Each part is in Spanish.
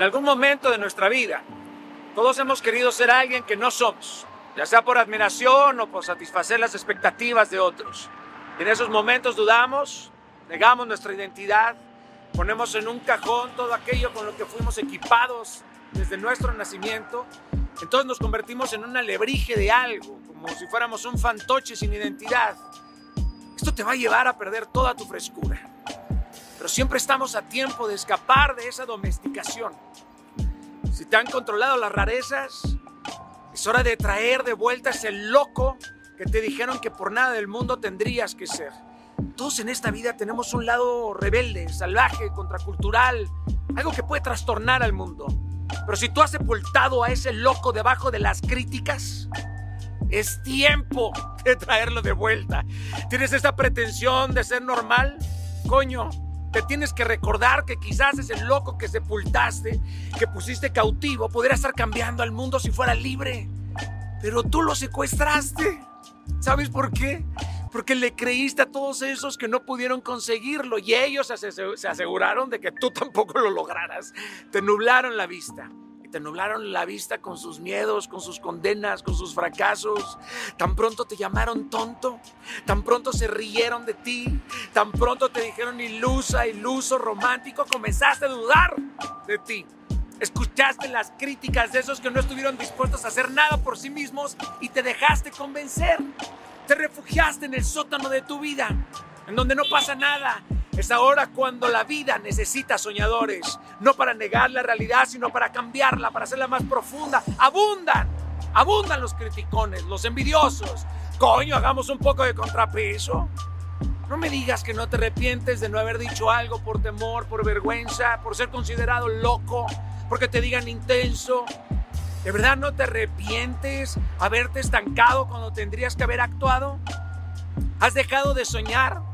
En algún momento de nuestra vida, todos hemos querido ser alguien que no somos, ya sea por admiración o por satisfacer las expectativas de otros. en esos momentos dudamos, negamos nuestra identidad, ponemos en un cajón todo aquello con lo que fuimos equipados desde nuestro nacimiento. Entonces nos convertimos en un alebrije de algo, como si fuéramos un fantoche sin identidad. Esto te va a llevar a perder toda tu frescura. Pero siempre estamos a tiempo de escapar de esa domesticación. Si te han controlado las rarezas, es hora de traer de vuelta ese loco que te dijeron que por nada del mundo tendrías que ser. Todos en esta vida tenemos un lado rebelde, salvaje, contracultural, algo que puede trastornar al mundo. Pero si tú has sepultado a ese loco debajo de las críticas, es tiempo de traerlo de vuelta. ¿Tienes esa pretensión de ser normal? Coño, te tienes que recordar que quizás ese loco que sepultaste, que pusiste cautivo, podría estar cambiando al mundo si fuera libre. Pero tú lo secuestraste. ¿Sabes por qué? Porque le creíste a todos esos que no pudieron conseguirlo y ellos se aseguraron de que tú tampoco lo lograras. Te nublaron la vista te nublaron la vista con sus miedos, con sus condenas, con sus fracasos. Tan pronto te llamaron tonto, tan pronto se rieron de ti, tan pronto te dijeron ilusa, iluso, romántico, comenzaste a dudar de ti. Escuchaste las críticas de esos que no estuvieron dispuestos a hacer nada por sí mismos y te dejaste convencer. Te refugiaste en el sótano de tu vida, en donde no pasa nada, es ahora cuando la vida necesita soñadores, no para negar la realidad, sino para cambiarla, para hacerla más profunda. Abundan, abundan los criticones, los envidiosos. Coño, hagamos un poco de contrapeso. No me digas que no te arrepientes de no haber dicho algo por temor, por vergüenza, por ser considerado loco, porque te digan intenso. ¿De verdad no te arrepientes haberte estancado cuando tendrías que haber actuado? ¿Has dejado de soñar?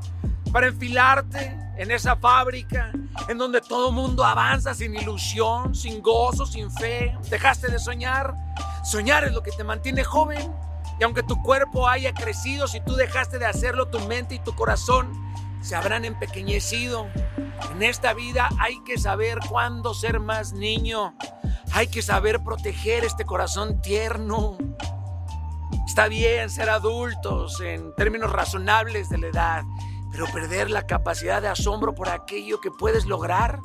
Para enfilarte en esa fábrica en donde todo mundo avanza sin ilusión, sin gozo, sin fe. Dejaste de soñar. Soñar es lo que te mantiene joven. Y aunque tu cuerpo haya crecido, si tú dejaste de hacerlo, tu mente y tu corazón se habrán empequeñecido. En esta vida hay que saber cuándo ser más niño. Hay que saber proteger este corazón tierno. Está bien ser adultos en términos razonables de la edad pero perder la capacidad de asombro por aquello que puedes lograr,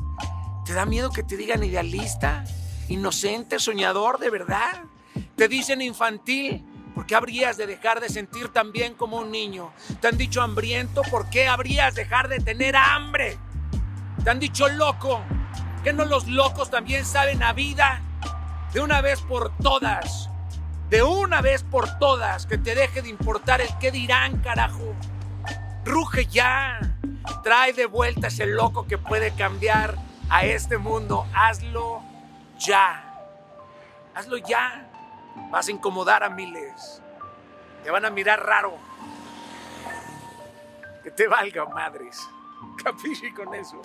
¿te da miedo que te digan idealista, inocente, soñador de verdad? Te dicen infantil, ¿por qué habrías de dejar de sentir tan bien como un niño? Te han dicho hambriento, ¿por qué habrías de dejar de tener hambre? Te han dicho loco, ¿que no los locos también saben a vida? De una vez por todas, de una vez por todas, que te deje de importar el qué dirán, carajo. Ruge ya. Trae de vuelta ese loco que puede cambiar a este mundo. Hazlo ya. Hazlo ya. Vas a incomodar a miles. Te van a mirar raro. Que te valga madres. Capiche con eso.